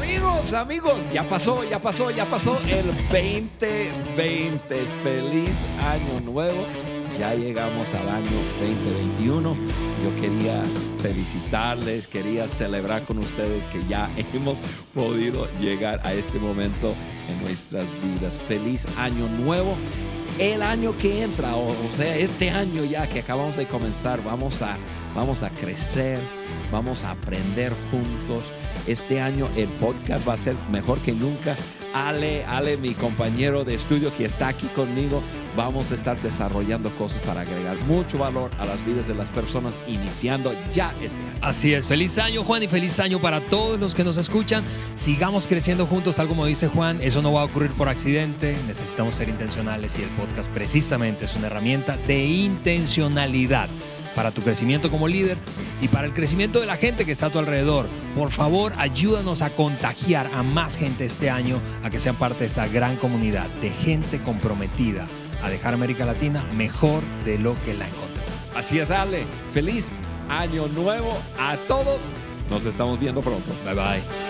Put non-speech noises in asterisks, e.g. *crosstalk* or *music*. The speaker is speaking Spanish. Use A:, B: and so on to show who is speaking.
A: Amigos, amigos, ya pasó, ya pasó, ya pasó el 2020. Feliz año nuevo. Ya llegamos al año 2021. Yo quería felicitarles, quería celebrar con ustedes que ya *laughs* hemos podido llegar a este momento en nuestras vidas. Feliz año nuevo el año que entra, o, sea, este año ya que acabamos de comenzar, vamos a, vamos a crecer, vamos a aprender juntos. Este año el podcast va a ser mejor que nunca. Ale, Ale, mi compañero de estudio que está aquí conmigo, vamos a estar desarrollando cosas para agregar mucho valor a las vidas de las personas iniciando ya este año.
B: Así es, feliz año Juan y feliz año para todos los que nos escuchan. Sigamos creciendo juntos, tal como dice Juan, eso no va a ocurrir por accidente, necesitamos ser intencionales y el podcast precisamente es una herramienta de intencionalidad para tu crecimiento como líder y para el crecimiento de la gente que está a tu alrededor. Por favor, ayúdanos a contagiar a más gente este año a que sean parte de esta gran comunidad de gente comprometida a dejar América Latina mejor de lo que la encontró.
A: Así es, Ale. Feliz año nuevo a todos. Nos estamos viendo pronto.
B: Bye bye.